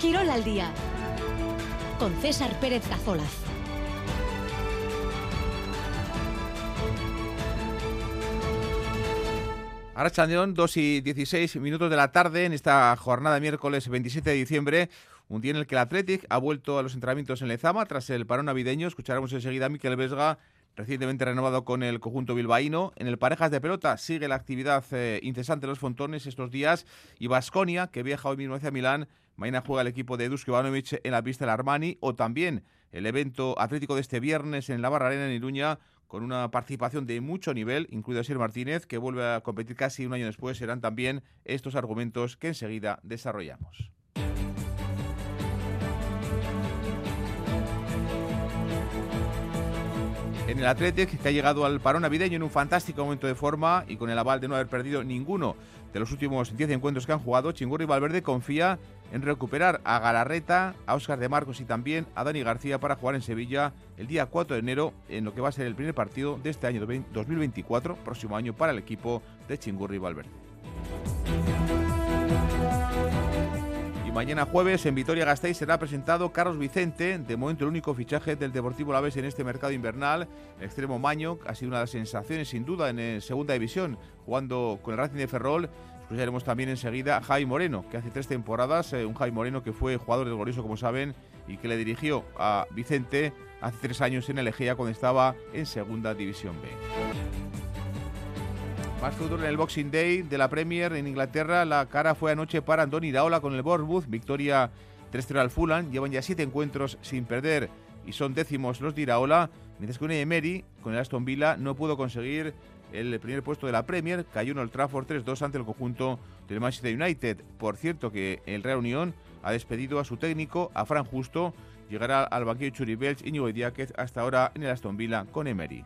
Quirol al día con César Pérez Cazolaz. Ahora Chandeón, 2 y 16 minutos de la tarde en esta jornada miércoles 27 de diciembre, un día en el que el Athletic ha vuelto a los entrenamientos en Lezama tras el parón navideño. Escucharemos enseguida a Miquel Vesga, recientemente renovado con el conjunto bilbaíno. En el Parejas de Pelota sigue la actividad eh, incesante de los fontones estos días y Vasconia, que viaja hoy mismo hacia Milán, mañana juega el equipo de Dusko Ivanovic en la pista del Armani o también el evento atlético de este viernes en la Barra Arena en Iruña con una participación de mucho nivel, incluido Sir Martínez, que vuelve a competir casi un año después, serán también estos argumentos que enseguida desarrollamos. En el Athletic, que ha llegado al parón navideño en un fantástico momento de forma y con el aval de no haber perdido ninguno de los últimos 10 encuentros que han jugado, Chingurri Valverde confía en recuperar a Galarreta, a Óscar de Marcos y también a Dani García para jugar en Sevilla el día 4 de enero en lo que va a ser el primer partido de este año 2024, próximo año para el equipo de Chingurri Valverde. Mañana jueves en Vitoria-Gasteiz será presentado Carlos Vicente, de momento el único fichaje del Deportivo Laves en este mercado invernal. El extremo Maño ha sido una de las sensaciones sin duda en segunda división, jugando con el Racing de Ferrol Escucharemos también enseguida a Jai Moreno, que hace tres temporadas, eh, un Jai Moreno que fue jugador del Glorioso, como saben, y que le dirigió a Vicente hace tres años en el Egea cuando estaba en Segunda División B. Más fútbol en el Boxing Day de la Premier en Inglaterra. La cara fue anoche para Andoni Iraola con el Bournemouth. Victoria 3-0 al Fulham. Llevan ya siete encuentros sin perder y son décimos los de Iraola. Mientras que Unai Emery con el Aston Villa no pudo conseguir el primer puesto de la Premier, cayó en el Trafford 3-2 ante el conjunto del Manchester United. Por cierto que el Real Unión ha despedido a su técnico, a Fran Justo, llegará al banquillo Churi Belch y Ñigo Diáquez hasta ahora en el Aston Villa con Emery.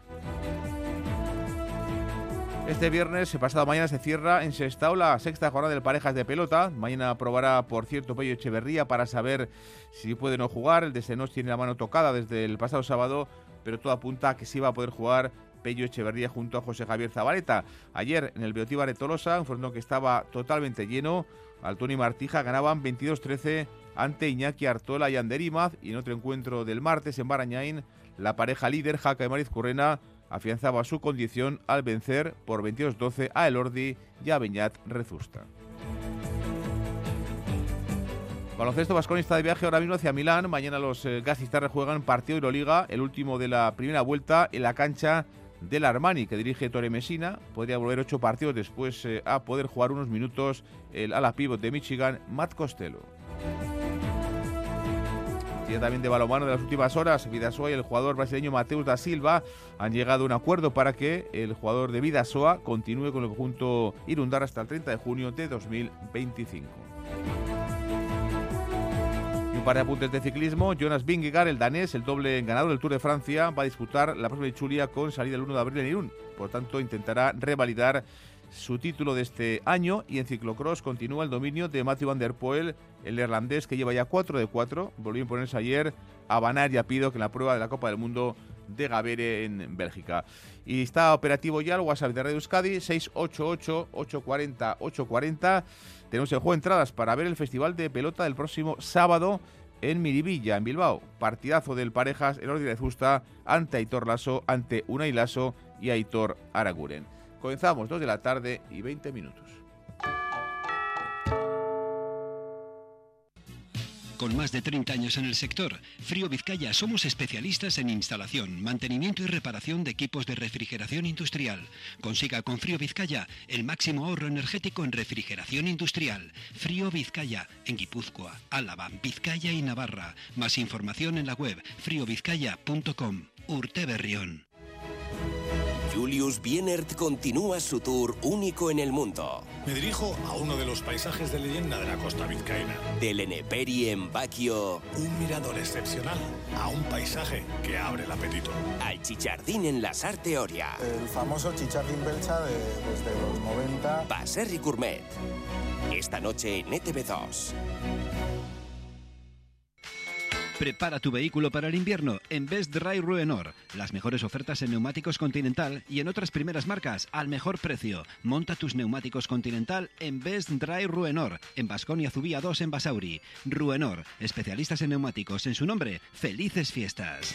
Este viernes, pasado mañana, se cierra en Sestao la sexta jornada de parejas de pelota. Mañana probará, por cierto, Pello Echeverría para saber si puede o no jugar. El de Senos tiene la mano tocada desde el pasado sábado, pero todo apunta a que sí va a poder jugar Pello Echeverría junto a José Javier Zabaleta. Ayer en el Beotíbar de Tolosa, un frontón que estaba totalmente lleno, Altoni y Martija ganaban 22-13 ante Iñaki Artola y Anderimaz y en otro encuentro del martes en Barañain, la pareja líder Jaca y Mariz Currena afianzaba su condición al vencer por 22-12 a Elordi y a Beñat Rezusta. Baloncesto Vasconi está de viaje ahora mismo hacia Milán. Mañana los eh, gasistas juegan partido de Euroliga, el último de la primera vuelta en la cancha del Armani, que dirige Torre Messina. Podría volver ocho partidos después eh, a poder jugar unos minutos el ala pívot de Michigan, Matt Costello. Y también de balomano de las últimas horas, Vidasoa y el jugador brasileño Mateus da Silva han llegado a un acuerdo para que el jugador de Vidasoa continúe con el conjunto Irundar hasta el 30 de junio de 2025 un par de apuntes de ciclismo. Jonas Vingegaard, el danés, el doble ganador del Tour de Francia, va a disputar la próxima Chulia con salida el 1 de abril en Irún. Por tanto, intentará revalidar su título de este año y en ciclocross continúa el dominio de Matthew Van Der Poel, el neerlandés que lleva ya 4 de 4. Volvió a imponerse ayer a Banar y a Pido que en la prueba de la Copa del Mundo de Gavere en Bélgica. Y está operativo ya el WhatsApp de Radio Euskadi 688-840-840. Tenemos el juego de entradas para ver el Festival de Pelota del próximo sábado en Miribilla, en Bilbao. Partidazo del Parejas, el orden de Justa, ante Aitor Lasso, ante Unai Lasso y Aitor Araguren. Comenzamos 2 de la tarde y 20 minutos. Con más de 30 años en el sector, Frío Vizcaya somos especialistas en instalación, mantenimiento y reparación de equipos de refrigeración industrial. Consiga con Frío Vizcaya el máximo ahorro energético en refrigeración industrial. Frío Vizcaya, en Guipúzcoa, Álava, Vizcaya y Navarra. Más información en la web friovizcaya.com. Urte Berrión. Julius Bienert continúa su tour único en el mundo. Me dirijo a uno de los paisajes de leyenda de la costa vizcaína. Del Eneperi en Baquio. Un mirador excepcional a un paisaje que abre el apetito. Al Chichardín en la Sarteoria. El famoso Chichardín Belcha de, desde los 90. Baserri Gourmet. Esta noche en ETV2. Prepara tu vehículo para el invierno en Best Dry Ruenor. Las mejores ofertas en neumáticos Continental y en otras primeras marcas al mejor precio. Monta tus neumáticos Continental en Best Dry Ruenor, en Basconia Zubía 2 en Basauri. Ruenor, especialistas en neumáticos. En su nombre, felices fiestas.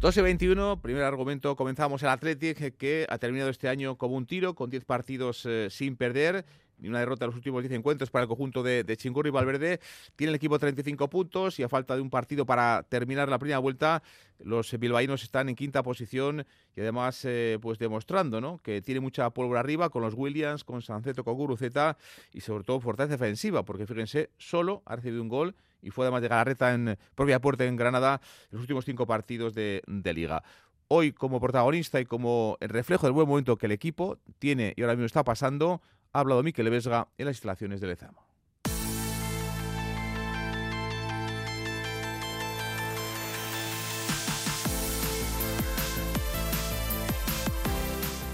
12 21, primer argumento, comenzamos el Athletic que ha terminado este año como un tiro, con 10 partidos eh, sin perder, ni una derrota en los últimos 10 encuentros para el conjunto de, de Chingurri y Valverde. Tiene el equipo 35 puntos y a falta de un partido para terminar la primera vuelta, los bilbaínos están en quinta posición y además eh, pues demostrando ¿no? que tiene mucha pólvora arriba con los Williams, con Sanceto, con Guruceta y sobre todo fortaleza defensiva, porque fíjense, solo ha recibido un gol y fue además de Galarreta en propia puerta en Granada en los últimos cinco partidos de, liga hoy como protagonista y como el reflejo del buen momento que el equipo tiene y ahora mismo está pasando, ha hablado Miquel Vesga en las instalaciones de Lezama.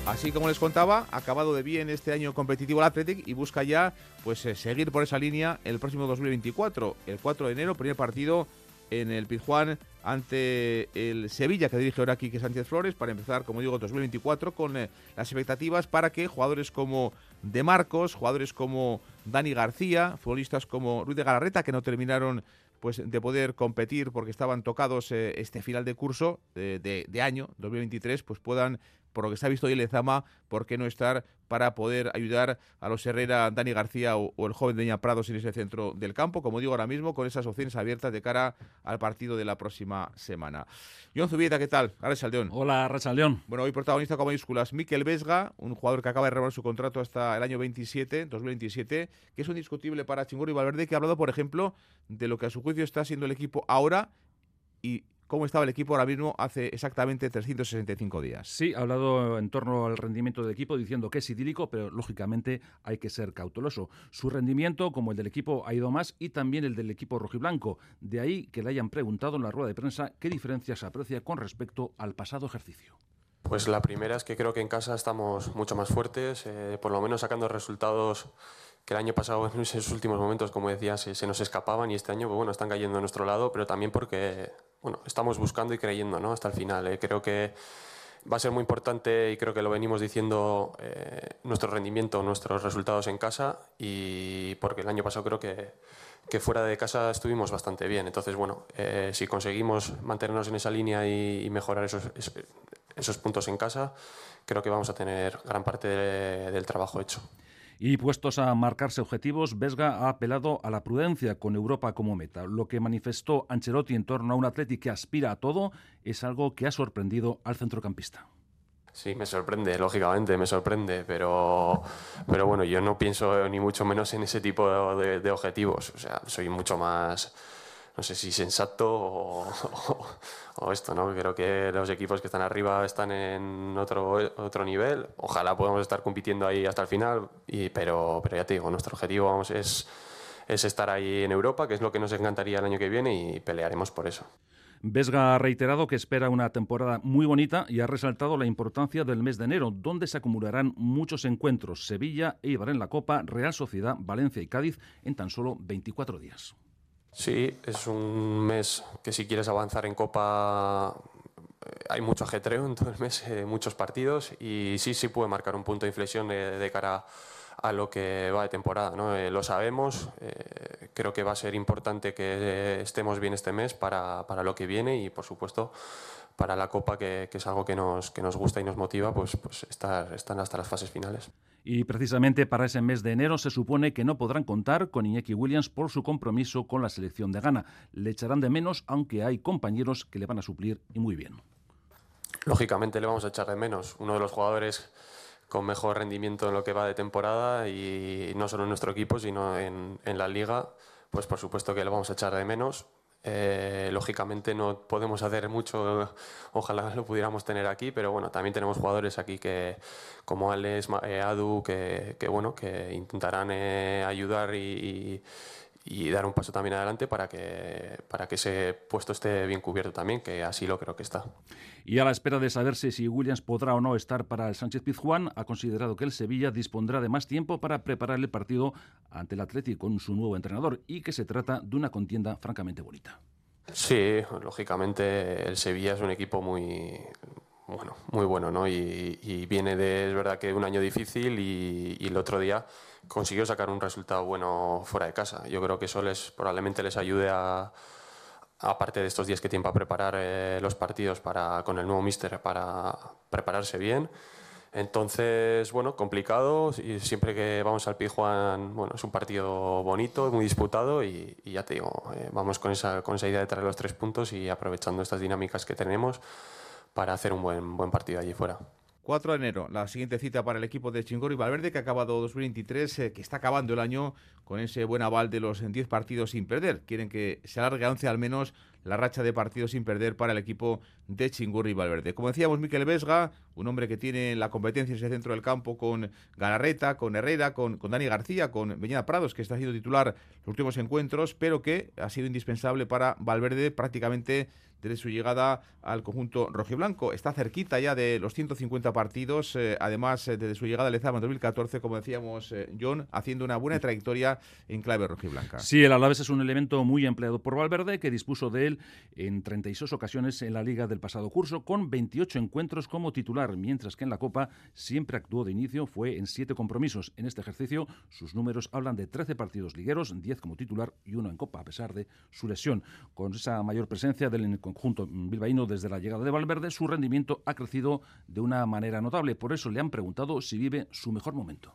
Así como les contaba, acabado de bien este año competitivo el Athletic y busca ya pues eh, seguir por esa línea el próximo 2024, el 4 de enero, primer partido en el Pizjuán ante el Sevilla que dirige ahora Quique Sánchez Flores para empezar, como digo, 2024 con eh, las expectativas para que jugadores como De Marcos, jugadores como Dani García, futbolistas como Ruiz de Galarreta que no terminaron pues de poder competir porque estaban tocados eh, este final de curso de, de, de año 2023, pues puedan por lo que se ha visto hoy en Lezama, ¿por qué no estar para poder ayudar a los Herrera, Dani García o, o el joven Deña Prados en ese centro del campo? Como digo ahora mismo, con esas opciones abiertas de cara al partido de la próxima semana. John Zubieta, ¿qué tal? Arrachaldeón. Hola, Arrachaldeón. Bueno, hoy protagonista con mayúsculas, Miquel Vesga, un jugador que acaba de renovar su contrato hasta el año 27, 2027, que es un indiscutible para Chingurri y Valverde, que ha hablado, por ejemplo, de lo que a su juicio está siendo el equipo ahora y cómo estaba el equipo ahora mismo hace exactamente 365 días. Sí, ha hablado en torno al rendimiento del equipo diciendo que es idílico, pero lógicamente hay que ser cauteloso. Su rendimiento, como el del equipo, ha ido más y también el del equipo rojiblanco. De ahí que le hayan preguntado en la rueda de prensa qué diferencias aprecia con respecto al pasado ejercicio. Pues la primera es que creo que en casa estamos mucho más fuertes, eh, por lo menos sacando resultados que el año pasado en esos últimos momentos, como decía, se, se, nos escapaban y este año, pues bueno, están cayendo a nuestro lado, pero también porque, bueno, estamos buscando y creyendo, ¿no? Hasta el final. Eh. Creo que va a ser muy importante y creo que lo venimos diciendo eh, nuestro rendimiento, nuestros resultados en casa y porque el año pasado creo que, que fuera de casa estuvimos bastante bien. Entonces, bueno, eh, si conseguimos mantenernos en esa línea y, mejorar esos, esos puntos en casa, creo que vamos a tener gran parte de, del trabajo hecho. Y puestos a marcarse objetivos, Vesga ha apelado a la prudencia con Europa como meta. Lo que manifestó Ancelotti en torno a un Atleti que aspira a todo es algo que ha sorprendido al centrocampista. Sí, me sorprende, lógicamente, me sorprende, pero, pero bueno, yo no pienso ni mucho menos en ese tipo de, de objetivos. O sea, soy mucho más no sé si sensato o, o, o, esto, ¿no? Creo que los equipos que están arriba están en otro, otro nivel. Ojalá podamos estar compitiendo ahí hasta el final, pero, pero ya te digo, nuestro objetivo vamos, es, es estar ahí en Europa, que es lo que nos encantaría el año que viene y pelearemos por eso. Vesga ha reiterado que espera una temporada muy bonita y ha resaltado la importancia del mes de enero, donde se acumularán muchos encuentros. Sevilla, Eibar en la Copa, Real Sociedad, Valencia y Cádiz en tan solo 24 días. Sí, es un mes que si quieres avanzar en Copa hay mucho ajetreo en todo el mes, eh, muchos partidos y sí, sí puede marcar un punto de inflexión de, de cara a lo que va de temporada. ¿no? Eh, lo sabemos, eh, creo que va a ser importante que estemos bien este mes para, para lo que viene y por supuesto para la Copa, que, que, es algo que nos, que nos gusta y nos motiva, pues, pues estar, están hasta las fases finales. Y precisamente para ese mes de enero se supone que no podrán contar con Iñaki Williams por su compromiso con la selección de Ghana. Le echarán de menos, aunque hay compañeros que le van a suplir y muy bien. Lógicamente le vamos a echar de menos. Uno de los jugadores con mejor rendimiento en lo que va de temporada y no solo en nuestro equipo, sino en, en la liga, pues por supuesto que le vamos a echar de menos Eh, lógicamente no podemos hacer mucho, ojalá lo pudiéramos tener aquí, pero bueno, también tenemos jugadores aquí que, como Alex, eh, Adu, que, bueno, que intentarán eh, ayudar y, y, dar un paso también adelante para que, para que ese puesto esté bien cubierto también, que así lo creo que está. Y a la espera de saberse si Williams podrá o no estar para el Sánchez Pizjuán, ha considerado que el Sevilla dispondrá de más tiempo para preparar el partido ante el Atlético con su nuevo entrenador y que se trata de una contienda francamente bonita. Sí, lógicamente el Sevilla es un equipo muy bueno, muy bueno, ¿no? Y, viene de, es verdad que un año difícil y, el otro día consiguió sacar un resultado bueno fuera de casa. Yo creo que eso les probablemente les ayude a, aparte de estos días que tienen para preparar eh, los partidos para, con el nuevo míster para prepararse bien. Entonces, bueno, complicado. Y siempre que vamos al Pijuan, bueno, es un partido bonito, muy disputado y, ya te digo, eh, vamos con esa, con esa idea de traer los tres puntos y aprovechando estas dinámicas que tenemos para hacer un buen, buen partido allí fuera. 4 de enero, la siguiente cita para el equipo de Chingor y Valverde, que ha acabado 2023, eh, que está acabando el año con ese buen aval de los 10 partidos sin perder. Quieren que se alargue a 11 al menos la racha de partidos sin perder para el equipo de Chingurri Valverde. Como decíamos, Miquel Vesga, un hombre que tiene la competencia en ese centro del campo con Galarreta, con Herrera, con, con Dani García, con Beñada Prados, que está siendo titular los últimos encuentros, pero que ha sido indispensable para Valverde prácticamente desde su llegada al conjunto rojiblanco. Está cerquita ya de los 150 partidos, eh, además eh, desde su llegada al Lezama en 2014, como decíamos eh, John, haciendo una buena trayectoria en clave rojiblanca. Sí, el Alavés es un elemento muy empleado por Valverde, que dispuso de él en 36 ocasiones en la liga del pasado curso, con 28 encuentros como titular, mientras que en la Copa siempre actuó de inicio, fue en 7 compromisos. En este ejercicio, sus números hablan de 13 partidos ligueros, 10 como titular y uno en Copa, a pesar de su lesión. Con esa mayor presencia del conjunto bilbaíno desde la llegada de Valverde, su rendimiento ha crecido de una manera notable. Por eso le han preguntado si vive su mejor momento.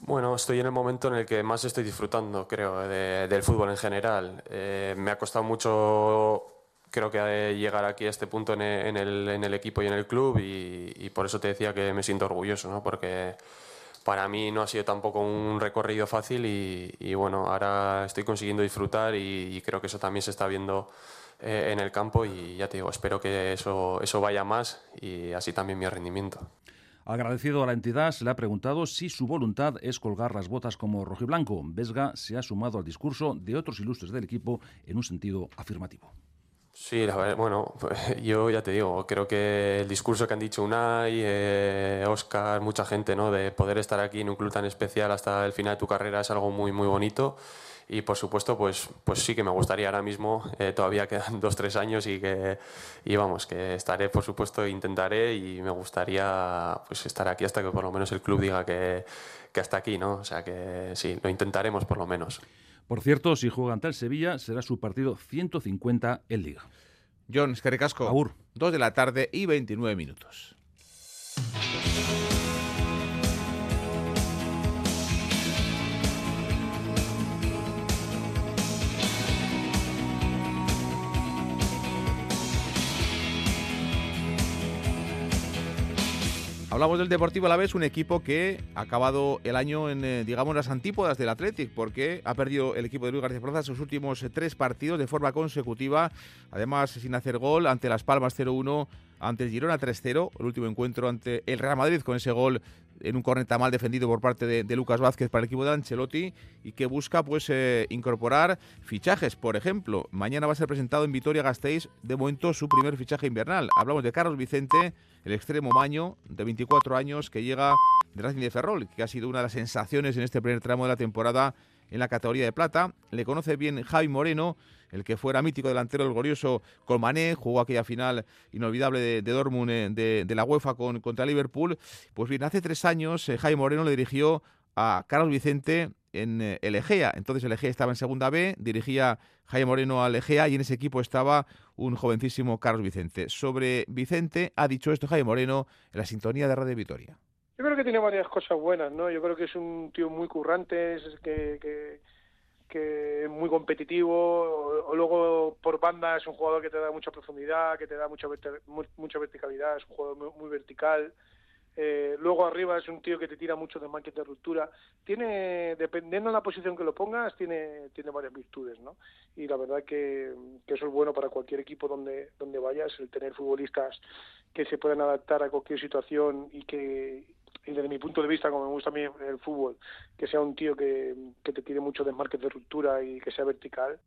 Bueno, estoy en el momento en el que más estoy disfrutando, creo, del fútbol en general. Eh, me ha costado mucho, creo que llegar aquí a este punto en el, equipo y en el club y, por eso te decía que me siento orgulloso, ¿no? porque para mí no ha sido tampoco un recorrido fácil y, bueno, ahora estoy consiguiendo disfrutar y, creo que eso también se está viendo eh, en el campo y ya te digo, espero que eso, eso vaya más y así también mi rendimiento. Agradecido a la entidad, se le ha preguntado si su voluntad es colgar las botas como rojiblanco. Vesga se ha sumado al discurso de otros ilustres del equipo en un sentido afirmativo. Sí, la verdad, bueno, pues, yo ya te digo, creo que el discurso que han dicho Unai, eh, Oscar, mucha gente, ¿no? De poder estar aquí en un club tan especial hasta el final de tu carrera es algo muy, muy bonito y por supuesto pues pues sí que me gustaría ahora mismo eh, todavía quedan dos tres años y que y vamos que estaré por supuesto intentaré y me gustaría pues estar aquí hasta que por lo menos el club diga que, que hasta aquí no o sea que sí lo intentaremos por lo menos. Por cierto si juega ante el Sevilla será su partido 150 en Liga. John Escaricasco Agur. 2 de la tarde y 29 minutos Hablamos del Deportivo a la vez, un equipo que ha acabado el año en, eh, digamos, las antípodas del Athletic, porque ha perdido el equipo de Luis García Plaza sus últimos eh, tres partidos de forma consecutiva, además sin hacer gol, ante Las Palmas 0-1, ante el Girona 3-0, el último encuentro ante el Real Madrid con ese gol en un corneta mal defendido por parte de, Lucas Vázquez para el equipo de Ancelotti y que busca pues eh, incorporar fichajes. Por ejemplo, mañana va a ser presentado en Vitoria-Gasteiz de momento su primer fichaje invernal. Hablamos de Carlos Vicente, el extremo maño de 24 años que llega de Racing de Ferrol, que ha sido una de las sensaciones en este primer tramo de la temporada en la categoría de plata. Le conoce bien Javi Moreno, el que fuera mítico delantero del glorioso Colmané, jugó aquella final inolvidable de, Dortmund eh, de, la UEFA con, contra Liverpool. Pues bien, hace tres años eh, Javi Moreno le dirigió a Carlos Vicente en eh, el Egea. Entonces el Egea estaba en segunda B, dirigía Jaime Moreno al Egea y en ese equipo estaba un jovencísimo Carlos Vicente. Sobre Vicente ha dicho esto Jaime Moreno en la sintonía de Radio Vitoria. Yo creo que tiene varias cosas buenas, ¿no? Yo creo que es un tío muy currante, es que, es muy competitivo, o, luego por banda es un jugador que te da mucha profundidad, que te da mucha, mucha verticalidad, es un jugador muy, vertical. Eh, luego arriba es un tío que te tira mucho de market de ruptura. Tiene, dependiendo de la posición que lo pongas, tiene, tiene varias virtudes, ¿no? Y la verdad que, que eso es bueno para cualquier equipo donde, donde vayas, el tener futbolistas que se puedan adaptar a cualquier situación y que, y desde mi punto de vista, como me gusta a mí el fútbol, que sea un tío que, que te tire mucho de market de ruptura y que sea vertical.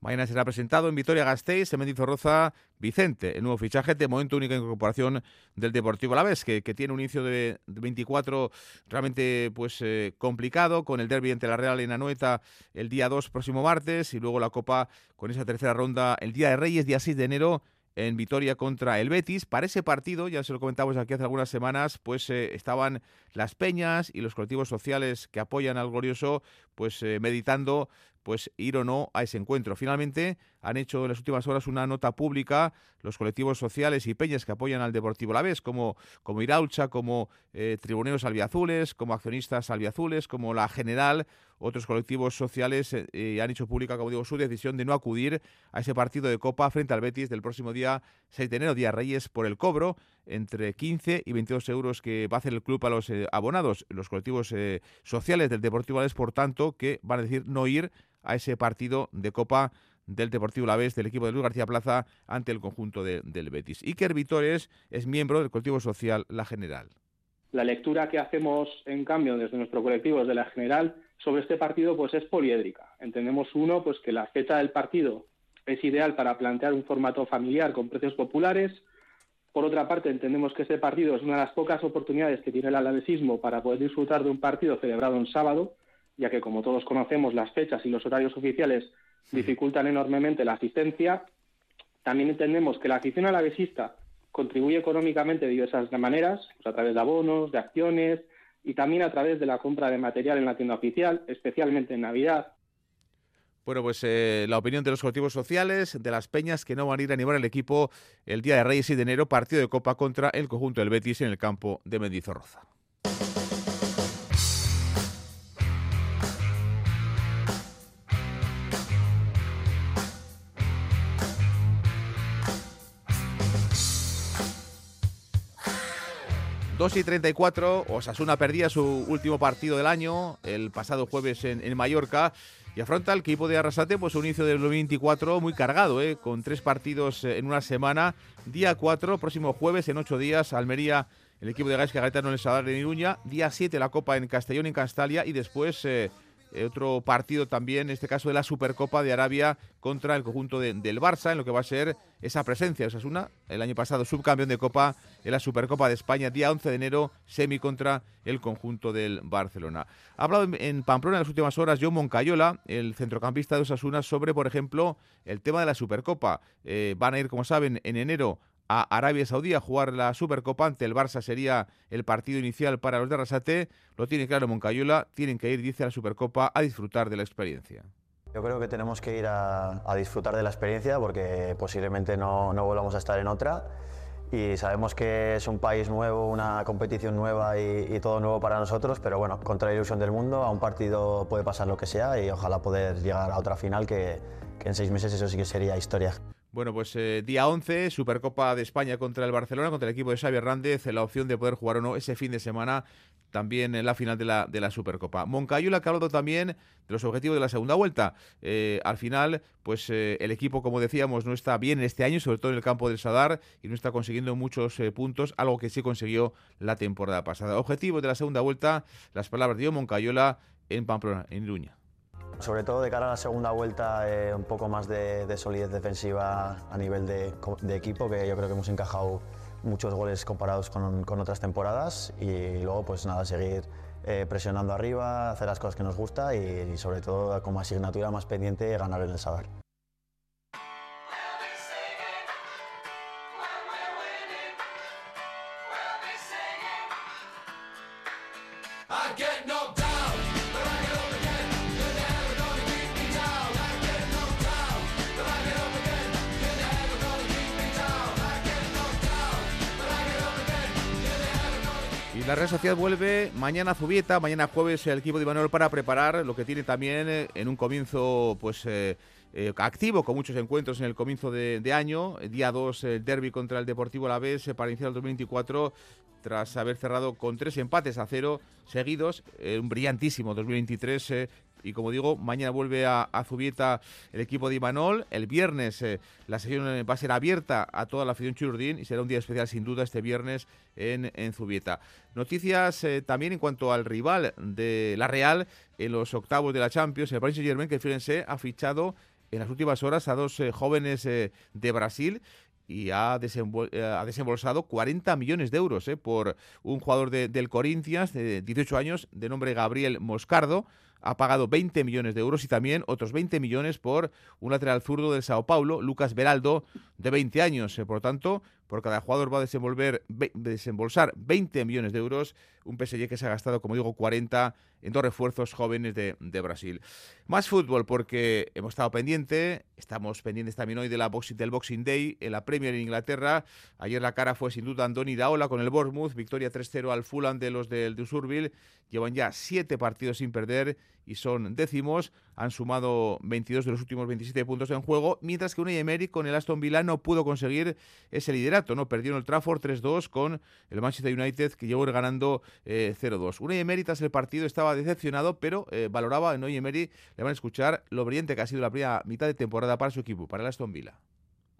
Mañana será presentado en Vitoria-Gasteiz, en Mendizorroza, Vicente, el nuevo fichaje de momento única incorporación del Deportivo Alavés, que, que tiene un inicio de, 24 realmente pues eh, complicado, con el derby entre la Real y Anoeta el día 2 próximo martes, y luego la Copa con esa tercera ronda el día de Reyes, día 6 de enero, en Vitoria contra el Betis. Para ese partido, ya se lo comentamos aquí hace algunas semanas, pues eh, estaban las peñas y los colectivos sociales que apoyan al Glorioso, pues eh, meditando pues ir o no a ese encuentro. Finalmente han hecho en las últimas horas una nota pública los colectivos sociales y peñas que apoyan al Deportivo La Vez, como, como Iraucha, como eh, Tribuneros Albiazules, como Accionistas Albiazules, como la General, otros colectivos sociales eh, eh, han hecho pública, como digo, su decisión de no acudir a ese partido de Copa frente al Betis del próximo día 6 de enero, día Reyes, por el cobro entre 15 y 22 euros que va a hacer el club a los abonados, los colectivos sociales del Deportivo Vez, por tanto, que van a decir no ir a ese partido de Copa del Deportivo La Vez, del equipo de Luis García Plaza, ante el conjunto del Betis. Iker Vitores es miembro del colectivo social La General. La lectura que hacemos, en cambio, desde nuestro colectivo, desde La General, sobre este partido, pues es poliédrica. Entendemos, uno, pues que la fecha del partido es ideal para plantear un formato familiar con precios populares. Por otra parte, entendemos que este partido es una de las pocas oportunidades que tiene el alavesismo para poder disfrutar de un partido celebrado en sábado, ya que como todos conocemos las fechas y los horarios oficiales dificultan enormemente la asistencia. También entendemos que la afición alavesista contribuye económicamente de diversas maneras, pues a través de abonos, de acciones y también a través de la compra de material en la tienda oficial, especialmente en Navidad. Bueno, pues eh, la opinión de los colectivos sociales, de las peñas que no van a ir a animar el equipo el día de Reyes y de enero, partido de Copa contra el conjunto del Betis en el campo de Mendizorroza. 2 y 34, Osasuna perdía su último partido del año el pasado jueves en, Mallorca y afronta el equipo de Arrasate pues un inicio del 2024 muy cargado, ¿eh? con tres partidos en una semana. Día 4, próximo jueves, en ocho días, Almería, el equipo de Gaisca Gaetano en el Sadar de Iruña. Día 7, la Copa en Castellón en Castalia y después... Eh, otro partido también, en este caso de la Supercopa de Arabia contra el conjunto del Barça, en lo que va a ser esa presencia. Esa es una, el año pasado subcampeón de Copa en la Supercopa de España, día 11 de enero, semi contra el conjunto del Barcelona. Ha hablado en, Pamplona en las últimas horas John Moncayola, el centrocampista de Osasuna, sobre, por ejemplo, el tema de la Supercopa. Eh, van a ir, como saben, en enero a Arabia Saudí a jugar la Supercopa ante el Barça sería el partido inicial para los de Arrasate. Lo tiene claro Moncayola, tienen que ir, dice, a la Supercopa a disfrutar de la experiencia. Yo creo que tenemos que ir a, disfrutar de la experiencia porque posiblemente no, no, volvamos a estar en otra y sabemos que es un país nuevo, una competición nueva y, todo nuevo para nosotros, pero bueno, contra la ilusión del mundo, a un partido puede pasar lo que sea y ojalá poder llegar a otra final que, que en seis meses eso sí que sería historia. Bueno, pues eh, día 11, Supercopa de España contra el Barcelona, contra el equipo de Xavi Hernández, la opción de poder jugar o no ese fin de semana también en la final de la, de la Supercopa. Moncayola que ha hablado también de los objetivos de la segunda vuelta. Eh, al final, pues eh, el equipo, como decíamos, no está bien este año, sobre todo en el campo del Sadar, y no está consiguiendo muchos puntos, algo que sí consiguió la temporada pasada. Objetivos de la segunda vuelta, las palabras de Moncayola en Pamplona, en Iruña. Sobre todo de cara a la segunda vuelta, eh, un poco más de, solidez defensiva a nivel de, equipo, que yo creo que hemos encajado muchos goles comparados con, otras temporadas y luego pues nada, seguir eh, presionando arriba, hacer las cosas que nos gusta y, y sobre todo como asignatura más pendiente ganar en el Sadar. La red social vuelve mañana a Zubieta, mañana jueves el equipo de Imanol para preparar lo que tiene también eh, en un comienzo pues eh, eh, activo con muchos encuentros en el comienzo de, año. Día 2 el derby contra el Deportivo La Vez para iniciar el 2024 tras haber cerrado con tres empates a cero seguidos, un brillantísimo 2023 eh, y como digo, mañana vuelve a, Zubieta el equipo de Imanol. El viernes eh, la sesión va a ser abierta a toda la afición chururdín y será un día especial sin duda este viernes en, en Zubieta. Noticias también en cuanto al rival de la Real en los octavos de la Champions, el Paris Saint Germain, que fíjense, ha fichado en las últimas horas a dos jóvenes de Brasil y ha, eh, ha, desembolsado 40 millones de euros eh, por un jugador del Corinthians de 18 años de nombre Gabriel Moscardo. Ha pagado 20 millones de euros y también otros 20 millones por un lateral zurdo del Sao Paulo, Lucas Beraldo, de 20 años. Eh, por tanto, por cada jugador va a desembolsar 20 millones de euros, un PSG que se ha gastado, como digo, 40 en dos refuerzos jóvenes de, Brasil. Más fútbol porque hemos estado pendiente, estamos pendientes también hoy de la del Boxing Day en la Premier en Inglaterra. Ayer la cara fue sin duda Andoni Daola con el Bournemouth, victoria 3-0 al Fulham de los del de Usurville. Llevan ya siete partidos sin perder y son décimos. Han sumado 22 de los últimos 27 puntos en juego, mientras que Unai Emery con el Aston Villa no pudo conseguir ese liderato. ¿no? Perdió en el Trafford 3-2 con el Manchester United, que llegó ganando eh, 0-2. Unai Emery tras el partido estaba decepcionado, pero eh, valoraba en Unai Emery, le van a escuchar lo brillante que ha sido la primera mitad de temporada para su equipo, para el Aston Villa.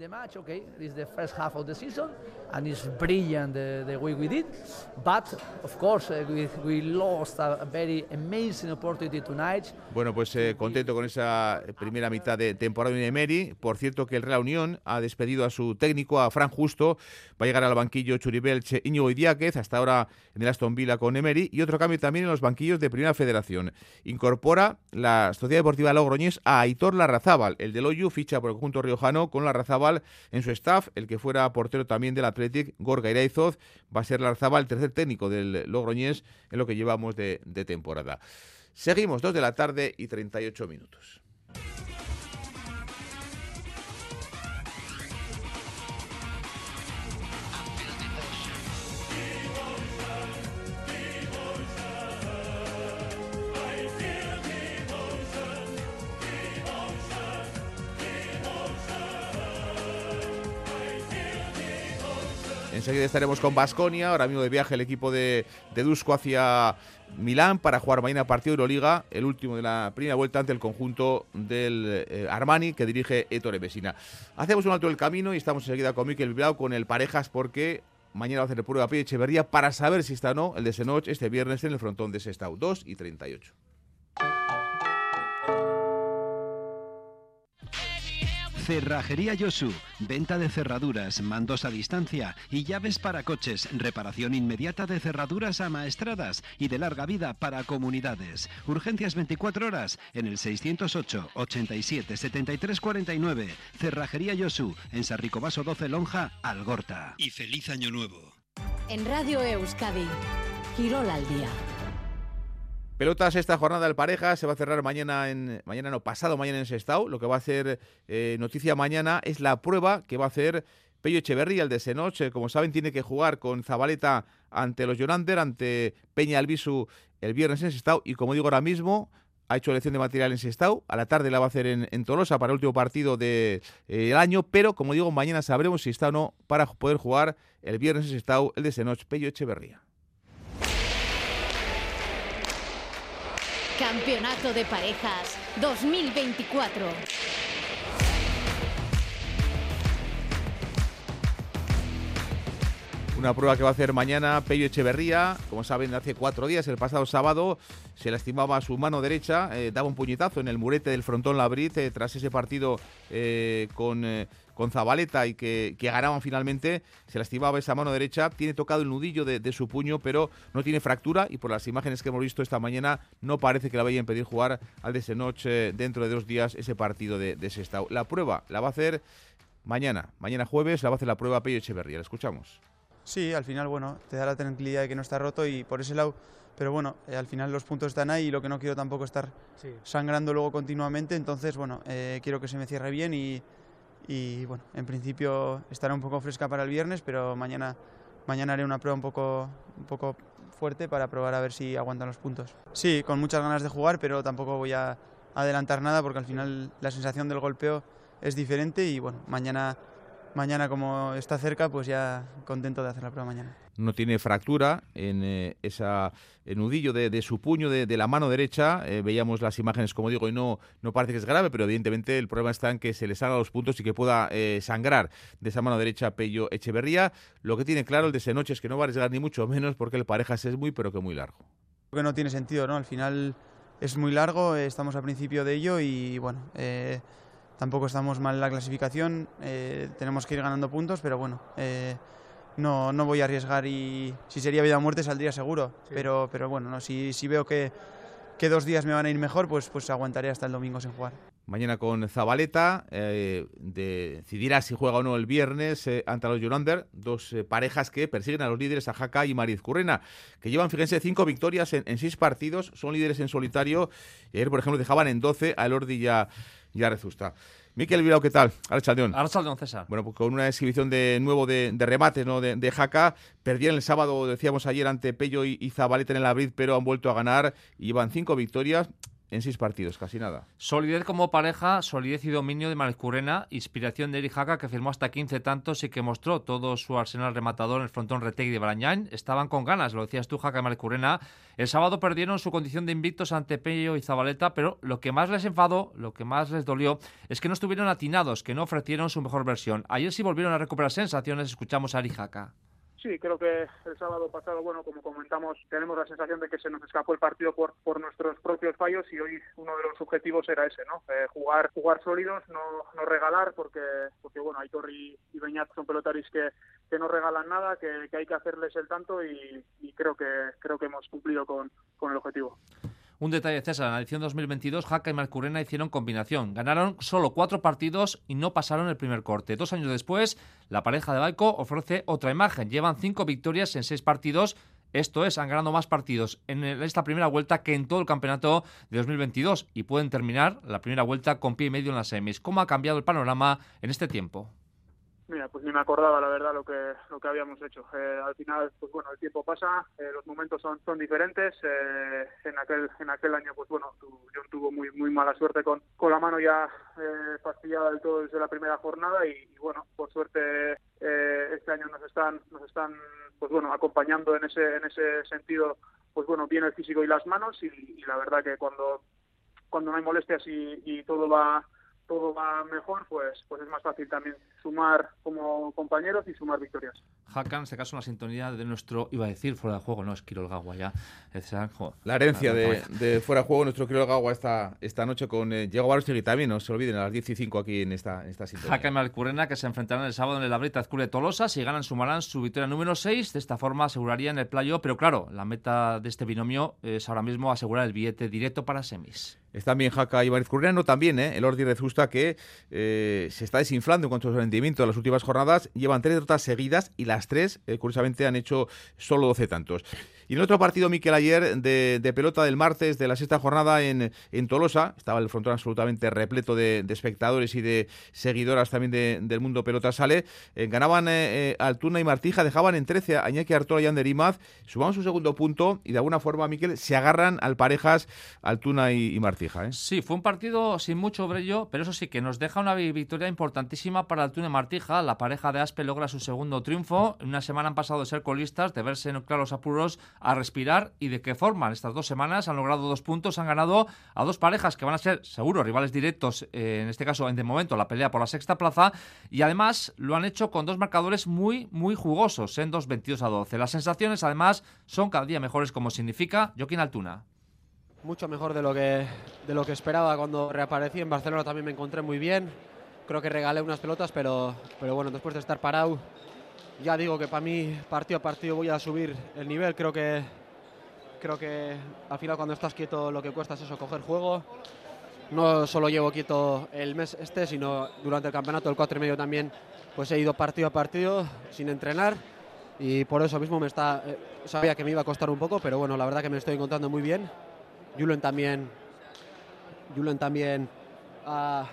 The match, okay, is the first half of the season, and it's brilliant the, the way we did. But of course, uh, we, we lost a, a, very amazing opportunity tonight. Bueno, pues eh, contento con esa primera mitad de temporada de Emery. Por cierto, que el Real Unión ha despedido a su técnico, a Fran Justo. Va a llegar al banquillo Churibelche, Íñigo Idiáquez, hasta ahora en el Aston Villa con Emery. Y otro cambio también en los banquillos de Primera Federación. Incorpora la Sociedad Deportiva Logroñés a Aitor Larrazábal. El del Oyu ficha por el conjunto riojano con Larrazábal en su staff. El que fuera portero también del Athletic, Gorga Iraizoz, va a ser Larzaba el tercer técnico del Logroñés en lo que llevamos de, de temporada. Seguimos, 2 de la tarde y 38 minutos. Enseguida estaremos con Basconia, ahora mismo de viaje el equipo de, de Dusko hacia Milán para jugar mañana partido de Euroliga, el último de la primera vuelta ante el conjunto del eh, Armani que dirige Ettore Messina. Hacemos un alto del camino y estamos enseguida con Miquel Bilbao con el Parejas porque mañana va a hacer el prueba a Echeverría para saber si está o no el de Senoch este viernes en el frontón de Sestao 2 y 38. Cerrajería Yosu, venta de cerraduras, mandos a distancia y llaves para coches, reparación inmediata de cerraduras amaestradas y de larga vida para comunidades. Urgencias 24 horas en el 608 87 73 49. Cerrajería Yosu, en Sarricobaso 12 Lonja, Algorta. Y feliz año nuevo. En Radio Euskadi, Quirol al día. Pelotas esta jornada del pareja se va a cerrar mañana en mañana no pasado mañana en Sestao. Lo que va a hacer eh, noticia mañana es la prueba que va a hacer Pello Echeverría, el de Senoche. Como saben tiene que jugar con Zabaleta ante los Jonander, ante Peña Albisu el viernes en Sestao y como digo ahora mismo ha hecho elección de material en Sestao, a la tarde la va a hacer en, Tolosa para el último partido del de, eh, año, pero como digo, mañana sabremos si está o no para poder jugar el viernes en Sestao el de Senoche, Pello Echeverría. Campeonato de Parejas 2024. Una prueba que va a hacer mañana Pello Echeverría. Como saben, hace cuatro días, el pasado sábado, se lastimaba su mano derecha, eh, daba un puñetazo en el murete del frontón Labrit eh, tras ese partido eh, con con Zabaleta y que, ganaban finalmente, se lastimaba esa mano derecha, tiene tocado el nudillo de, su puño, pero no tiene fractura y por las imágenes que hemos visto esta mañana no parece que la vaya a impedir jugar al de noche dentro de dos días ese partido de, de Sestao. La prueba la va a hacer mañana, mañana jueves, la va a hacer la prueba Pello Echeverría. La escuchamos. Sí, al final, bueno, te da la tranquilidad de que no está roto y por ese lado pero bueno, eh, al final los puntos están ahí y lo que no quiero tampoco estar sangrando luego continuamente, entonces bueno, eh, quiero que se me cierre bien y, y bueno, en principio estará un poco fresca para el viernes, pero mañana, mañana haré una prueba un poco, un poco fuerte para probar a ver si aguantan los puntos. Sí, con muchas ganas de jugar, pero tampoco voy a adelantar nada porque al final la sensación del golpeo es diferente y bueno, mañana, mañana como está cerca, pues ya contento de hacer la prueba mañana. No tiene fractura en eh, esa nudillo de, su puño de, la mano derecha. Eh, veíamos las imágenes, como digo, y no, no parece que es grave, pero evidentemente el problema está en que se le salga los puntos y que pueda eh, sangrar de esa mano derecha Pello Echeverría. Lo que tiene claro el de es que no va a arriesgar ni mucho menos porque el parejas es muy, pero que muy largo. Creo que no tiene sentido, ¿no? Al final es muy largo, estamos al principio de ello y bueno, tampoco estamos mal en la clasificación, tenemos que ir ganando puntos, pero bueno, no, no voy a arriesgar y si sería vida o muerte saldría seguro. Pero, pero bueno, no, si, si veo que, que dos días me van a ir mejor, pues, pues aguantaré hasta el domingo sin jugar. Mañana con Zabaleta, eh, decidirá si juega o no el viernes eh, ante los Yolander, dos eh, parejas que persiguen a los líderes, a Jaca y Mariz Currena, que llevan, fíjense, cinco victorias en, seis partidos, son líderes en solitario, y ayer, por ejemplo, dejaban en 12 a Lordi y a, y a Rezusta. Miquel Bilbao, ¿qué tal? Archaldeón. Archaldeón, César. Bueno, pues con una exhibición de nuevo de, de remates, ¿no? De, de, Jaca. Perdían el sábado, decíamos ayer, ante Pello y, y Zabaleta en el Abril, pero han vuelto a ganar y llevan cinco victorias en seis partidos, casi nada. Solidez como pareja, solidez y dominio de Malcurrena, inspiración de Eri Jaca, que firmó hasta 15 tantos y que mostró todo su arsenal rematador en el frontón Retegui de Barañán. Estaban con ganas, lo decías tú, Jaca y Malcurrena. El sábado perdieron su condición de invictos ante Pello y Zabaleta, pero lo que más les enfadó, lo que más les dolió, es que no estuvieron atinados, que no ofrecieron su mejor versión. Ayer sí volvieron a recuperar sensaciones, escuchamos a Eri Jaca. Sí, creo que el sábado pasado, bueno, como comentamos, tenemos la sensación de que se nos escapó el partido por, por nuestros propios fallos y hoy uno de los objetivos era ese, ¿no? Eh, jugar jugar sólidos, no, no regalar, porque, porque bueno, Aitor y, y Beñat son pelotaris que, que no regalan nada, que, que hay que hacerles el tanto y, y creo que creo que hemos cumplido con, con el objetivo. Un detalle, César, en la edición 2022, Jaca y Marcurena hicieron combinación. Ganaron solo cuatro partidos y no pasaron el primer corte. Dos años después, la pareja de Balco ofrece otra imagen. Llevan cinco victorias en seis partidos. Esto es, han ganado más partidos en esta primera vuelta que en todo el campeonato de 2022 y pueden terminar la primera vuelta con pie y medio en las semis. ¿Cómo ha cambiado el panorama en este tiempo? Mira, pues ni me acordaba la verdad lo que lo que habíamos hecho. Eh, al final, pues bueno, el tiempo pasa, eh, los momentos son son diferentes. Eh, en aquel en aquel año, pues bueno, John tuvo muy muy mala suerte con con la mano ya fastidiada del todo desde la primera jornada y, bueno, por suerte este año nos están nos están pues bueno acompañando en ese en ese sentido, pues bueno, bien el físico y las manos y, la verdad que cuando cuando no hay molestias y, y todo va todo va mejor, pues, pues es más fácil también sumar como compañeros y sumar victorias. Hakan, en este caso, una sintonía de nuestro, iba a decir, fuera de juego, no, es Gawa ya. la herencia de, fuera de juego, nuestro Gawa esta, esta noche con eh, Diego y también, no se olviden, a las 10 y 5 aquí en esta, esta sintonía. Hakan y Malcurena, que se enfrentarán el sábado en el Abrita Azcule Tolosa, si ganan sumarán su victoria número 6, de esta forma asegurarían el playo, pero claro, la meta de este binomio es ahora mismo asegurar el billete directo para semis. Están bien Jaca y Curriano, también ¿eh? el Ordi Rezusta que eh, se está desinflando en cuanto a su rendimiento en las últimas jornadas. Llevan tres derrotas seguidas y las tres, eh, curiosamente, han hecho solo 12 tantos. Y en otro partido, Miquel, ayer de, pelota del martes de la sexta jornada en, en Tolosa, estaba el frontón absolutamente repleto de, espectadores y de seguidoras también del mundo pelota sale. Eh, ganaban eh, Altuna y Martija, dejaban en 13 a Iñaki Artola y Ander Imaz. Su segundo punto y de alguna forma, Miquel, se agarran al parejas Altuna y, Martija. ¿eh? Sí, fue un partido sin mucho brillo, pero eso sí que nos deja una victoria importantísima para Altuna y Martija. La pareja de Aspe logra su segundo triunfo. En una semana han pasado de ser colistas, de verse en claros apuros a respirar y de qué forma. En estas dos semanas han logrado dos puntos, han ganado a dos parejas que van a ser seguro rivales directos, eh, en este caso en de momento la pelea por la sexta plaza y además lo han hecho con dos marcadores muy muy jugosos, en dos 22 a 12. Las sensaciones además son cada día mejores como significa Joaquín Altuna mucho mejor de lo que de lo que esperaba cuando reaparecí en Barcelona también me encontré muy bien creo que regalé unas pelotas pero pero bueno después de estar parado ya digo que para mí partido a partido voy a subir el nivel. Creo que, creo que al final cuando estás quieto lo que cuesta es eso, coger juego. No solo llevo quieto el mes este, sino durante el campeonato, el 4 y medio también, pues he ido partido a partido sin entrenar y por eso mismo me está, eh, sabía que me iba a costar un poco, pero bueno, la verdad que me estoy encontrando muy bien. Julen también, Julen también ha,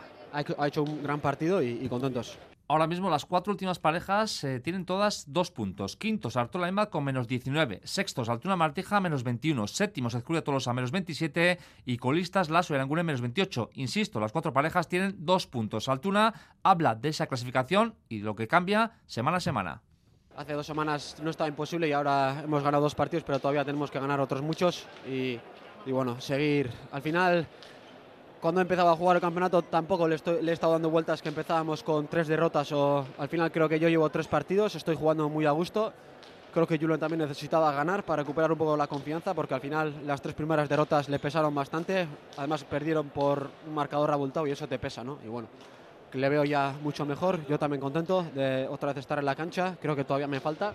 hecho un gran partido y contentos. Ahora mismo las cuatro últimas parejas eh, tienen todas dos puntos. Quintos, Artola Emma con menos 19. Sextos, Altuna Martija menos 21. Séptimos, Ezcuria Tolosa menos 27. Y colistas, Lasso y Arangune menos 28. Insisto, las cuatro parejas tienen dos puntos. Altuna habla de esa clasificación y lo que cambia semana a semana. hace dos semanas no estaba imposible y ahora hemos ganado dos partidos, pero todavía tenemos que ganar otros muchos y, y bueno, seguir. Al final, cuando empezaba a jugar el campeonato tampoco le, estoy, le he estado dando vueltas que empezábamos con tres derrotas o al final creo que yo llevo tres partidos, estoy jugando muy a gusto. Creo que Julian también necesitaba ganar para recuperar un poco la confianza porque al final las tres primeras derrotas le pesaron bastante. Además perdieron por un marcador abultado y eso te pesa, ¿no? Y bueno, le veo ya mucho mejor. Yo también contento de otra vez estar en la cancha. Creo que todavía me falta,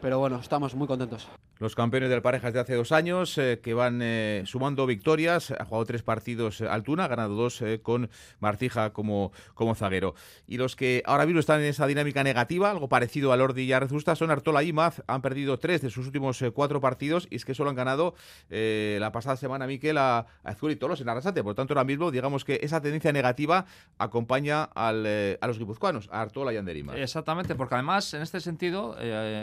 pero bueno, estamos muy contentos. Los campeones del parejas de hace dos años eh, que van eh, sumando victorias. Ha jugado tres partidos eh, Altuna, ha ganado dos eh, con Martija como, como zaguero. Y los que ahora mismo están en esa dinámica negativa, algo parecido a Lordi y a Rezusta, son Artola y Maz. Han perdido tres de sus últimos cuatro partidos y es que solo han ganado la pasada semana, Miquel, a, a Azul y Tolos en Arrasate. Por lo tanto, ahora mismo, digamos que esa tendencia negativa acompaña al, a los guipuzcoanos, a Artola y Anderima. Exactamente, porque además, en este sentido,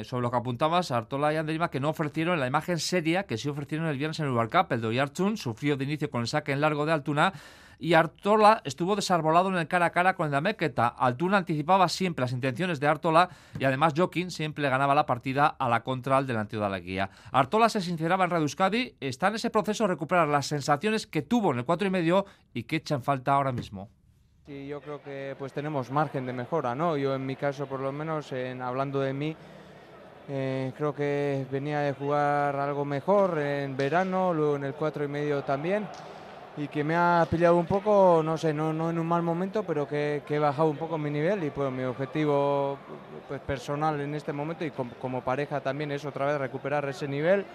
sobre lo que apuntabas, Artola y Anderima, que no ofrecieron la imagen seria que sí ofrecieron el viernes en el World Cup. El de sufrió de inicio con el saque en largo de Altuna y Artola estuvo desarbolado en el cara a cara con el de Amequeta. Altuna anticipaba siempre las intenciones de Artola y además Jokin siempre ganaba la partida a la contra al delantero de la guía. Artola se sinceraba en Radio está en ese proceso de recuperar las sensaciones que tuvo en el 4 y medio y que echan falta ahora mismo. Sí, yo creo que pues tenemos margen de mejora, ¿no? Yo en mi caso, por lo menos, en, hablando de mí, eh, creo que venía de jugar algo mejor en verano, luego en el cuatro y medio también, y que me ha pillado un poco, no sé, no, no en un mal momento, pero que, he bajado un poco mi nivel y pues mi objetivo pues, personal en este momento y com- como pareja también es otra vez recuperar ese nivel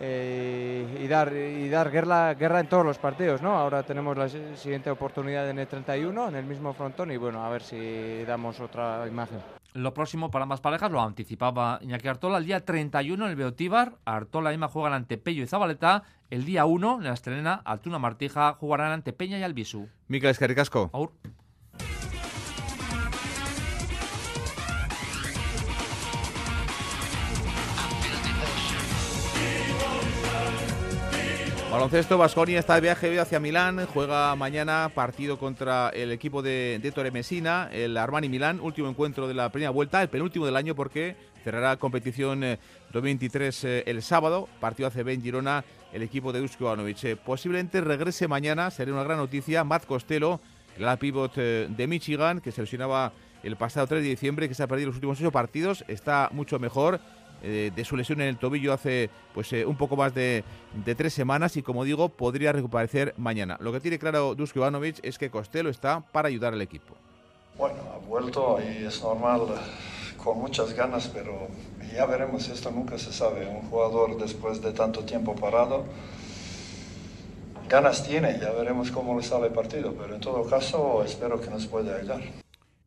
eh, y dar, y dar guerra, guerra en todos los partidos, ¿no? Ahora tenemos la si- siguiente oportunidad en el 31, en el mismo frontón y bueno, a ver si damos otra imagen. Lo próximo para ambas parejas lo anticipaba Iñaki Artola. El día 31 en el Beotíbar, Artola y Ima juegan ante Pello y Zabaleta. El día 1 en la estrena, Altuna Martija jugarán ante Peña y Albisu. Miquel Escarricasco. Aur. Baloncesto, Basconia está de viaje hacia Milán, juega mañana partido contra el equipo de, de Torre Messina, el Armani Milán, último encuentro de la primera vuelta, el penúltimo del año porque cerrará competición eh, 2023 eh, el sábado, partido ACB en Girona, el equipo de Dusko Ivanovic. Eh, posiblemente regrese mañana, sería una gran noticia, Matt Costello, el ala pivot eh, de Michigan, que se lesionaba el pasado 3 de diciembre, que se ha perdido los últimos ocho partidos, está mucho mejor eh, de su lesión en el tobillo hace pues eh, un poco más de, tres semanas y como digo podría recuperarse mañana. Lo que tiene claro Dusko Ivanovic es que Costello está para ayudar al equipo. Bueno, ha vuelto y es normal, con muchas ganas, pero ya veremos, esto nunca se sabe. Un jugador después de tanto tiempo parado, ganas tiene, ya veremos cómo le sale el partido, pero en todo caso espero que nos pueda ayudar.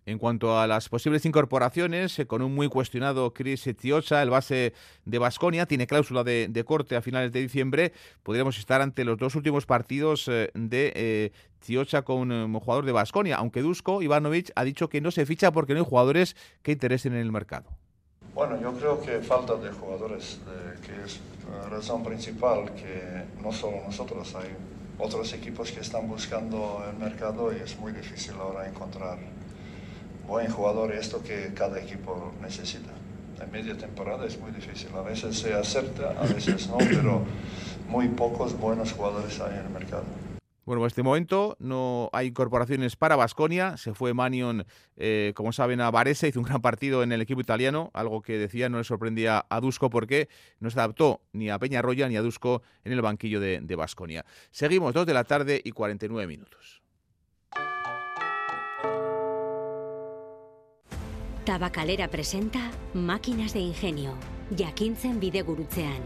En cuanto a las posibles incorporaciones, eh, con un muy cuestionado Chris Tiocha, el base de Basconia, tiene cláusula de, de, corte a finales de diciembre. Podríamos estar ante los dos últimos partidos eh, de eh, Tiocha con un jugador de Basconia, aunque Dusko Ivanovic ha dicho que no se ficha porque no hay jugadores que interesen en el mercado. Bueno, yo creo que falta de jugadores, eh, que es la razón principal, que no solo nosotros, hay otros equipos que están buscando el mercado y es muy difícil ahora encontrar buen jugador y esto que cada equipo necesita. En media temporada es muy difícil, a veces se acerta, a veces no, pero muy pocos buenos jugadores hay en el mercado. Bueno, en este momento no hay incorporaciones para Basconia. Se fue Manion, eh, como saben, a Varese, hizo un gran partido en el equipo italiano, algo que decía no le sorprendía a Dusko porque no se adaptó ni a Peñarroya ni a Dusko en el banquillo de Basconia. Seguimos, 2 de la tarde y 49 minutos. Tabacalera presenta Máquinas de Ingenio, Jakintzen Bidegurutzean,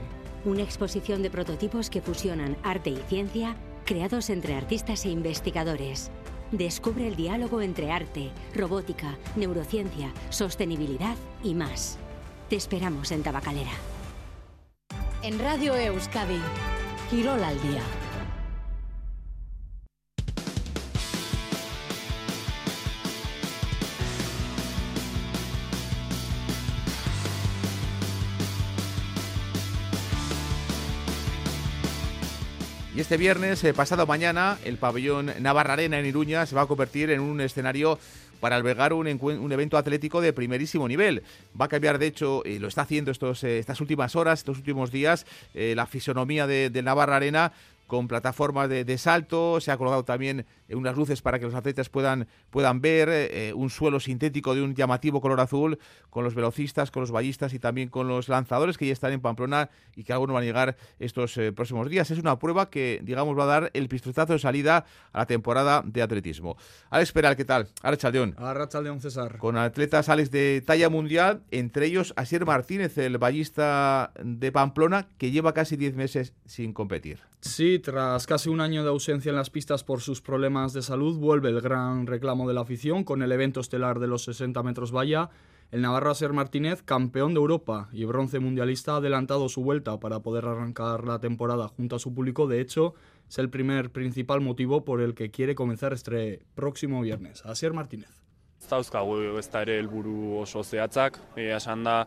una exposición de prototipos que fusionan arte y ciencia creados entre artistas e investigadores. Descubre el diálogo entre arte, robótica, neurociencia, sostenibilidad y más. Te esperamos en Tabacalera. En Radio Euskadi, Quirol al día. Y este viernes, eh, pasado mañana, el pabellón Navarra Arena en Iruña se va a convertir en un escenario para albergar un, un, evento atlético de primerísimo nivel. Va a cambiar, de hecho, y lo está haciendo estos, eh, estas últimas horas, estos últimos días, eh, la fisonomía de, de Navarra Arena con plataformas de, salto, se ha colocado también unas luces para que los atletas puedan, puedan ver, eh, un suelo sintético de un llamativo color azul, con los velocistas, con los ballistas y también con los lanzadores que ya están en Pamplona y que algunos van a llegar estos eh, próximos días. Es una prueba que, digamos, va a dar el pistoletazo de salida a la temporada de atletismo. Alex Peral, ¿qué tal? Arrachaldeón. Arrachaldeón, César. Con atletas, Alex, de talla mundial, entre ellos Asier Martínez, el ballista de Pamplona, que lleva casi 10 meses sin competir. Sí, tras casi un año de ausencia en las pistas por sus problemas de salud, vuelve el gran reclamo de la afición con el evento estelar de los 60 metros valla. El Navarro Ser Martínez, campeón de Europa y bronce mundialista, ha adelantado su vuelta para poder arrancar la temporada junto a su público. De hecho, es el primer principal motivo por el que quiere comenzar este próximo viernes. Asier Martínez. Zauzkagu ez da ere helburu oso zehatzak, esan da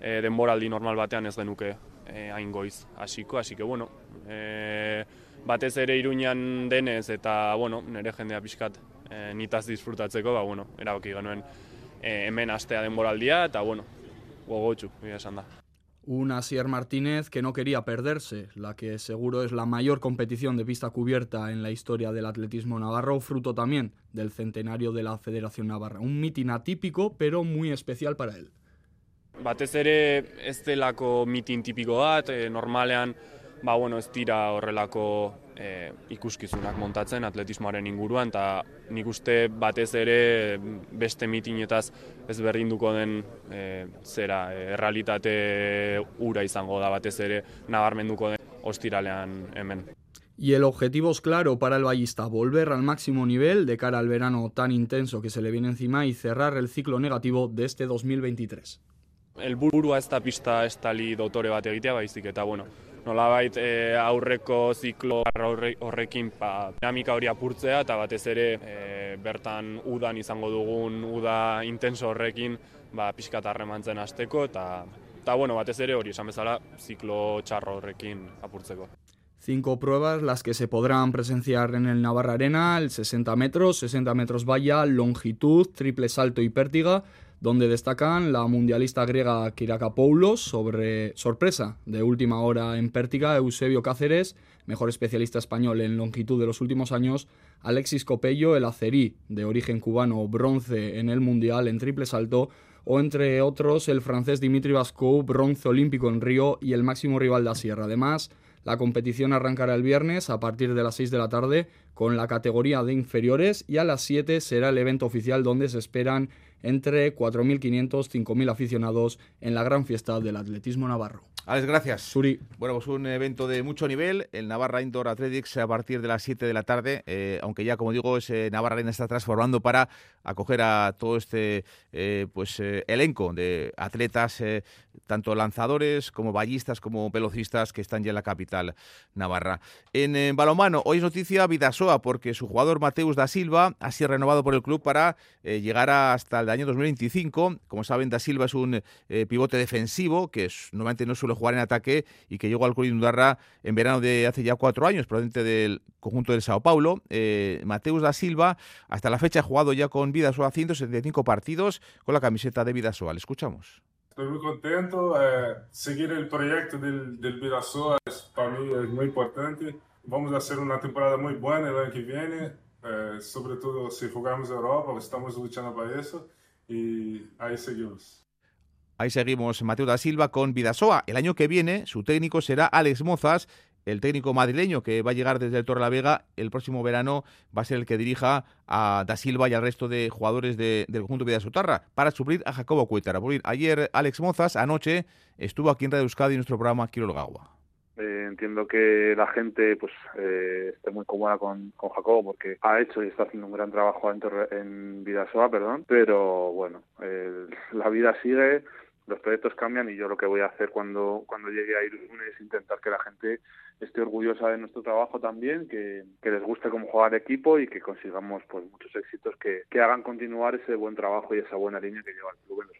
e, denboraldi normal batean ez genuke e, hain hasiko, así que bueno, e, batez ere iruñan denez eta bueno, nire jendea pixkat e, nitaz disfrutatzeko, ba, bueno, erabaki genuen e, hemen astea denboraldia eta bueno, gogotxu, esan da. Un Asier Martínez que no quería perderse, la que seguro es la mayor competición de pista cubierta en la historia del atletismo navarro, fruto también del centenario de la Federación Navarra. Un mitin atípico, pero muy especial para él. Batez ere ez delako mitin tipiko bat, e, normalean ba, bueno, ez dira horrelako e, ikuskizunak montatzen atletismoaren inguruan, eta nik uste batez ere beste mitinetaz ez berdinduko den e, zera, errealitate ura izango da batez ere nabarmenduko den ostiralean hemen. Y el objetivo es claro para el ballista, volver al máximo nivel de cara al verano tan intenso que se le viene encima y cerrar el ciclo negativo de este 2023. El burua ez da pista ez tali dotore bat egitea, baizik eta, bueno, nolabait e, aurreko ziklo horrekin pa, dinamika hori apurtzea eta batez ere e, bertan udan izango dugun uda intenso horrekin ba, pixkat harremantzen hasteko eta, eta bueno, batez ere hori esan bezala ziklo txarro horrekin apurtzeko. Cinco pruebas las que se podrán presenciar en el Navarra Arena, el 60 metros, 60 metros valla, longitud, triple salto y pértiga, donde destacan la mundialista griega Kirakapoulos sobre sorpresa de última hora en Pértiga, Eusebio Cáceres, mejor especialista español en longitud de los últimos años, Alexis Copello, el acerí de origen cubano, bronce en el mundial en triple salto, o entre otros el francés Dimitri Vascou, bronce olímpico en Río y el máximo rival de Sierra. Además, la competición arrancará el viernes a partir de las 6 de la tarde con la categoría de inferiores y a las 7 será el evento oficial donde se esperan entre 4.500 5.000 aficionados en la gran fiesta del atletismo navarro. Alex, gracias. Suri. Bueno, pues un evento de mucho nivel, el Navarra Indoor Athletics a partir de las 7 de la tarde, eh, aunque ya, como digo, ese Navarra Arena está transformando para acoger a todo este eh, pues eh, elenco de atletas, tanto lanzadores como ballistas como velocistas que están ya en la capital navarra. En balomano, hoy es noticia Vidasoa porque su jugador Mateus da Silva ha sido renovado por el club para llegar hasta el año 2025. Como saben, da Silva es un pivote defensivo que normalmente no suele jugar en ataque y que llegó al Club Indarra en verano de hace ya cuatro años, procedente del conjunto del Sao Paulo. Eh, Mateus da Silva, hasta la fecha ha jugado ya con Vidasoa 175 partidos con la camiseta de Vidasoa. Le escuchamos. Estoy muy contento. Eh, seguir el proyecto del, del Vidasoa para mí es muy importante. Vamos a hacer una temporada muy buena el año que viene, eh, sobre todo si jugamos Europa, estamos luchando para eso y ahí seguimos. Ahí seguimos Mateo da Silva con Vidasoa. El año que viene su técnico será Alex Mozas, el técnico madrileño que va a llegar desde el Torre la Vega el próximo verano va a ser el que dirija a Da Silva y al resto de jugadores del conjunto Vidasotarra para suplir a Jacobo Cuétara. Ayer Alex Mozas, anoche, estuvo aquí en Radio Euskadi en nuestro programa Quiero. Eh, entiendo que la gente pues eh, esté muy cómoda con, Jacobo porque ha hecho y está haciendo un gran trabajo en, en Vidasoa, perdón, pero bueno, la vida sigue, los proyectos cambian y yo lo que voy a hacer cuando, cuando llegue a Irún es intentar que la gente esté orgullosa de nuestro trabajo también, que, les guste cómo jugar equipo y que consigamos pues muchos éxitos que, que hagan continuar ese buen trabajo y esa buena línea que lleva el club en los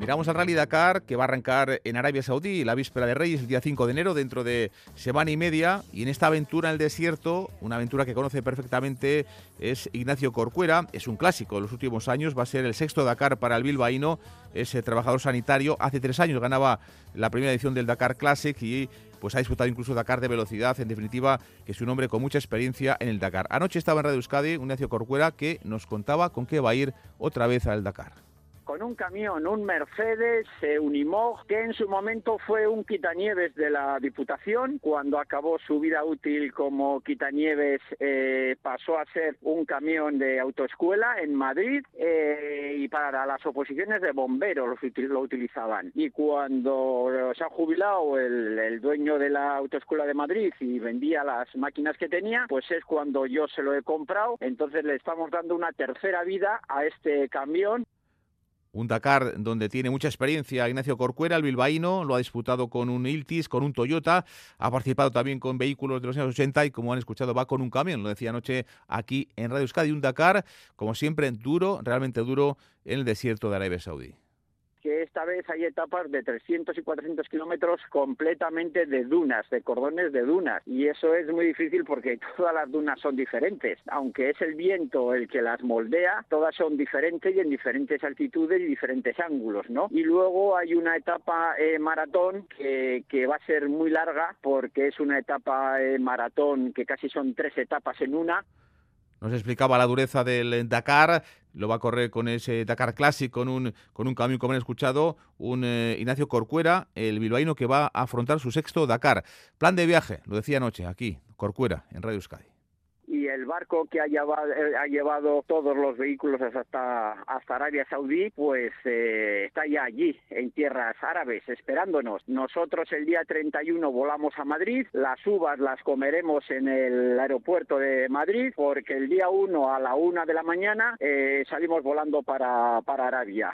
Miramos al Rally Dakar que va a arrancar en Arabia Saudí la víspera de Reyes el día 5 de enero dentro de semana y media. Y en esta aventura en el desierto, una aventura que conoce perfectamente es Ignacio Corcuera, es un clásico los últimos años, va a ser el sexto Dakar para el bilbaíno, es eh, trabajador sanitario, hace tres años ganaba la primera edición del Dakar Classic y pues ha disputado incluso Dakar de velocidad, en definitiva, que es un hombre con mucha experiencia en el Dakar. Anoche estaba en Radio Euskadi Ignacio Corcuera que nos contaba con qué va a ir otra vez al Dakar con un camión, un Mercedes eh, Unimog, que en su momento fue un quitanieves de la Diputación. Cuando acabó su vida útil como quitanieves, eh, pasó a ser un camión de autoescuela en Madrid eh, y para las oposiciones de bomberos lo, utilizaban. Y cuando se ha jubilado el, el dueño de la autoescuela de Madrid y vendía las máquinas que tenía, pues es cuando yo se lo he comprado. Entonces le estamos dando una tercera vida a este camión. Un Dakar donde tiene mucha experiencia Ignacio Corcuera, el bilbaíno, lo ha disputado con un Iltis, con un Toyota, ha participado también con vehículos de los años 80 y como han escuchado va con un camión, lo decía anoche aquí en Radio Euskadi, un Dakar como siempre duro, realmente duro en el desierto de Arabia Saudí que esta vez hay etapas de 300 y 400 kilómetros completamente de dunas, de cordones de dunas. Y eso es muy difícil porque todas las dunas son diferentes. Aunque es el viento el que las moldea, todas son diferentes y en diferentes altitudes y diferentes ángulos, ¿no? Y luego hay una etapa eh, maratón que, que, va a ser muy larga porque es una etapa eh, maratón que casi son tres etapas en una. Nos explicaba la dureza del Dakar, lo va a correr con ese Dakar Classic, con un, con un camión, como han escuchado, un eh, Ignacio Corcuera, el bilbaíno que va a afrontar su sexto Dakar. Plan de viaje, lo decía anoche, aquí, Corcuera, en Radio Euskadi el barco que ha llevado, eh, ha llevado todos los vehículos hasta, hasta Arabia Saudí, pues eh, está ya allí, en tierras árabes, esperándonos. Nosotros el día 31 volamos a Madrid, las uvas las comeremos en el aeropuerto de Madrid, porque el día 1 a la 1 de la mañana eh, salimos volando para, para Arabia.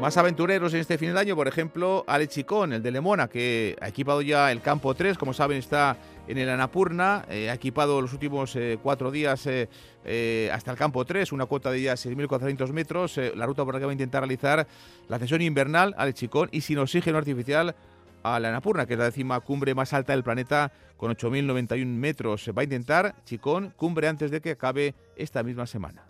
Más aventureros en este fin de año, por ejemplo, Ale Chicón, el de Lemona, que ha equipado ya el campo 3, como saben está en el Anapurna, eh, ha equipado los últimos eh, cuatro días eh, hasta el campo 3, una cuota de ya 6.400 metros, la ruta por la que va a intentar realizar la sesión invernal, Ale Chicón, y sin oxígeno artificial a la Anapurna, que es la décima cumbre más alta del planeta, con 8.091 metros. Va a intentar Chicón cumbre antes de que acabe esta misma semana.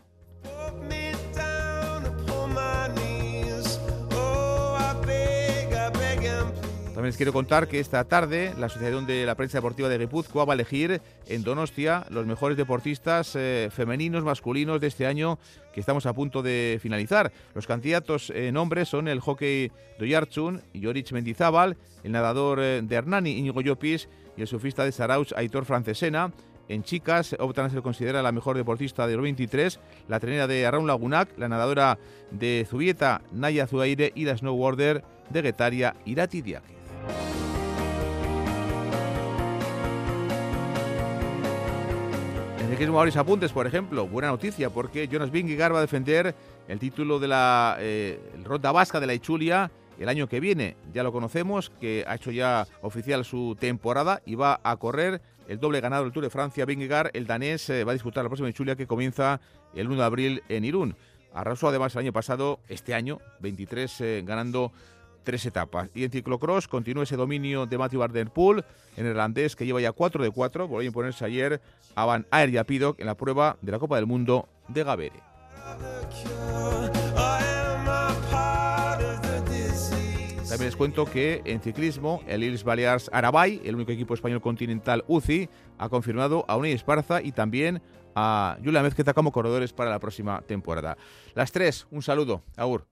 También les quiero contar que esta tarde la Asociación de la Prensa Deportiva de Guipúzcoa va a elegir en Donostia los mejores deportistas eh, femeninos, masculinos de este año que estamos a punto de finalizar. Los candidatos en hombres son el hockey Doyarchun, Jorich Mendizábal, el nadador eh, de Hernani, Íñigo Llopis, y el surfista de Sarauch, Aitor Francesena. En chicas optan a ser considerada la mejor deportista del 23, la trenera de Arraun Lagunac, la nadadora de Zubieta, Naya Zuaire y la snowboarder de Getaria, Irati Diaque. En el mismo varios apuntes, por ejemplo, buena noticia porque Jonas Vingegaard va a defender el título de la eh, Ronda Vasca de la Ichulia el año que viene. Ya lo conocemos, que ha hecho ya oficial su temporada y va a correr el doble ganado del Tour de Francia. Vingegaard, el danés, eh, va a disputar la próxima Ichulia que comienza el 1 de abril en Irún. Arrasó además el año pasado, este año, 23, eh, ganando tres etapas. Y en ciclocross continúa ese dominio de Matthew Van en irlandés, que lleva ya 4 de 4, volvió a imponerse ayer a Van Aert y a Piddock en la prueba de la Copa del Mundo de Gavere. También les cuento que en ciclismo el Illes Balears Arabay, el único equipo español continental UCI, ha confirmado a Unai Esparza y también a Julia Mezqueta como corredores para la próxima temporada. Las tres, un saludo. Agur.